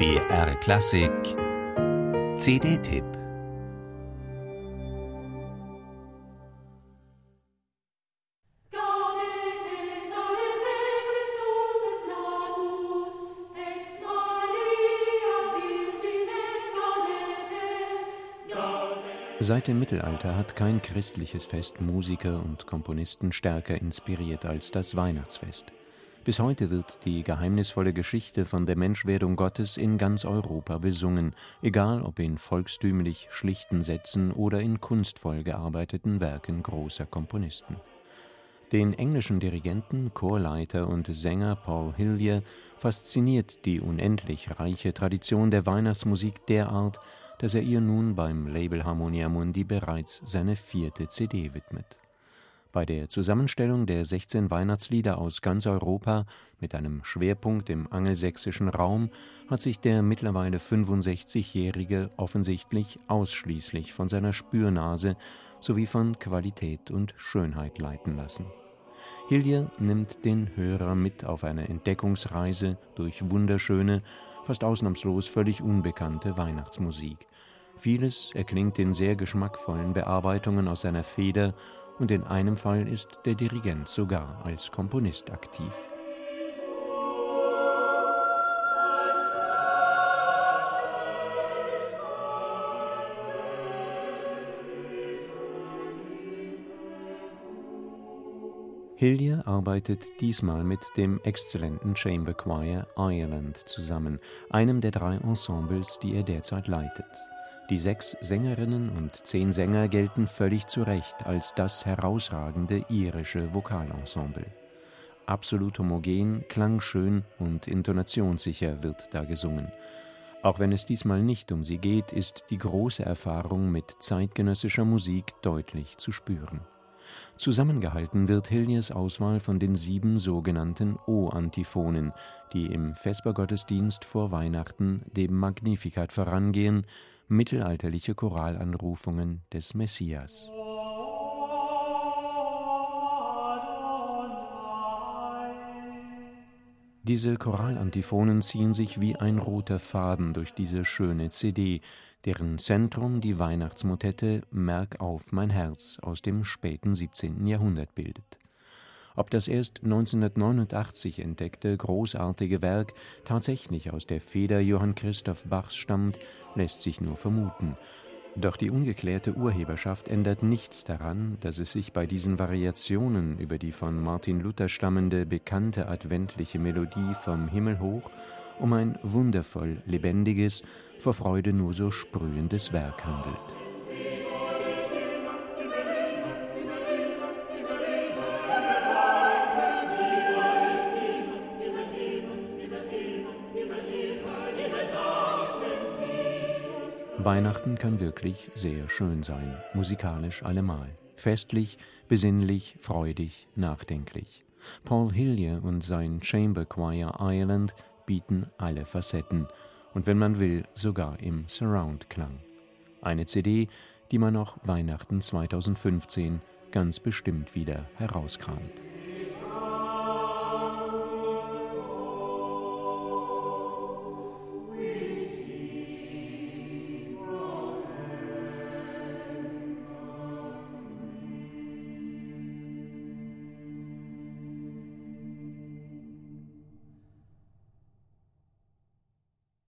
BR Klassik CD-Tipp Seit dem Mittelalter hat kein christliches Fest Musiker und Komponisten stärker inspiriert als das Weihnachtsfest. Bis heute wird die geheimnisvolle Geschichte von der Menschwerdung Gottes in ganz Europa besungen, egal ob in volkstümlich schlichten Sätzen oder in kunstvoll gearbeiteten Werken großer Komponisten. Den englischen Dirigenten, Chorleiter und Sänger Paul Hillier fasziniert die unendlich reiche Tradition der Weihnachtsmusik derart, dass er ihr nun beim Label Harmonia Mundi bereits seine vierte CD widmet bei der Zusammenstellung der 16 Weihnachtslieder aus ganz Europa mit einem Schwerpunkt im angelsächsischen Raum hat sich der mittlerweile 65-Jährige offensichtlich ausschließlich von seiner Spürnase sowie von Qualität und Schönheit leiten lassen. Hillier nimmt den Hörer mit auf eine Entdeckungsreise durch wunderschöne, fast ausnahmslos völlig unbekannte Weihnachtsmusik. Vieles erklingt in sehr geschmackvollen Bearbeitungen aus seiner Feder und in einem Fall ist der Dirigent sogar als Komponist aktiv. Hillier arbeitet diesmal mit dem exzellenten Chamber Choir Ireland zusammen, einem der drei Ensembles, die er derzeit leitet. Die sechs Sängerinnen und zehn Sänger gelten völlig zu Recht als das herausragende irische Vokalensemble. Absolut homogen, klangschön und intonationssicher wird da gesungen. Auch wenn es diesmal nicht um sie geht, ist die große Erfahrung mit zeitgenössischer Musik deutlich zu spüren. Zusammengehalten wird Hilliers Auswahl von den sieben sogenannten O-Antiphonen, die im Vespergottesdienst vor Weihnachten dem Magnificat vorangehen mittelalterliche Choralanrufungen des Messias. Diese Choralantiphonen ziehen sich wie ein roter Faden durch diese schöne CD, deren Zentrum die Weihnachtsmotette Merk auf mein Herz aus dem späten 17. Jahrhundert bildet ob das erst 1989 entdeckte großartige Werk tatsächlich aus der Feder Johann Christoph Bachs stammt, lässt sich nur vermuten. Doch die ungeklärte Urheberschaft ändert nichts daran, dass es sich bei diesen Variationen über die von Martin Luther stammende bekannte adventliche Melodie vom Himmel hoch um ein wundervoll lebendiges, vor Freude nur so sprühendes Werk handelt. Weihnachten kann wirklich sehr schön sein, musikalisch allemal. Festlich, besinnlich, freudig, nachdenklich. Paul Hillier und sein Chamber Choir Ireland bieten alle Facetten und wenn man will, sogar im Surround-Klang. Eine CD, die man auch Weihnachten 2015 ganz bestimmt wieder herauskramt.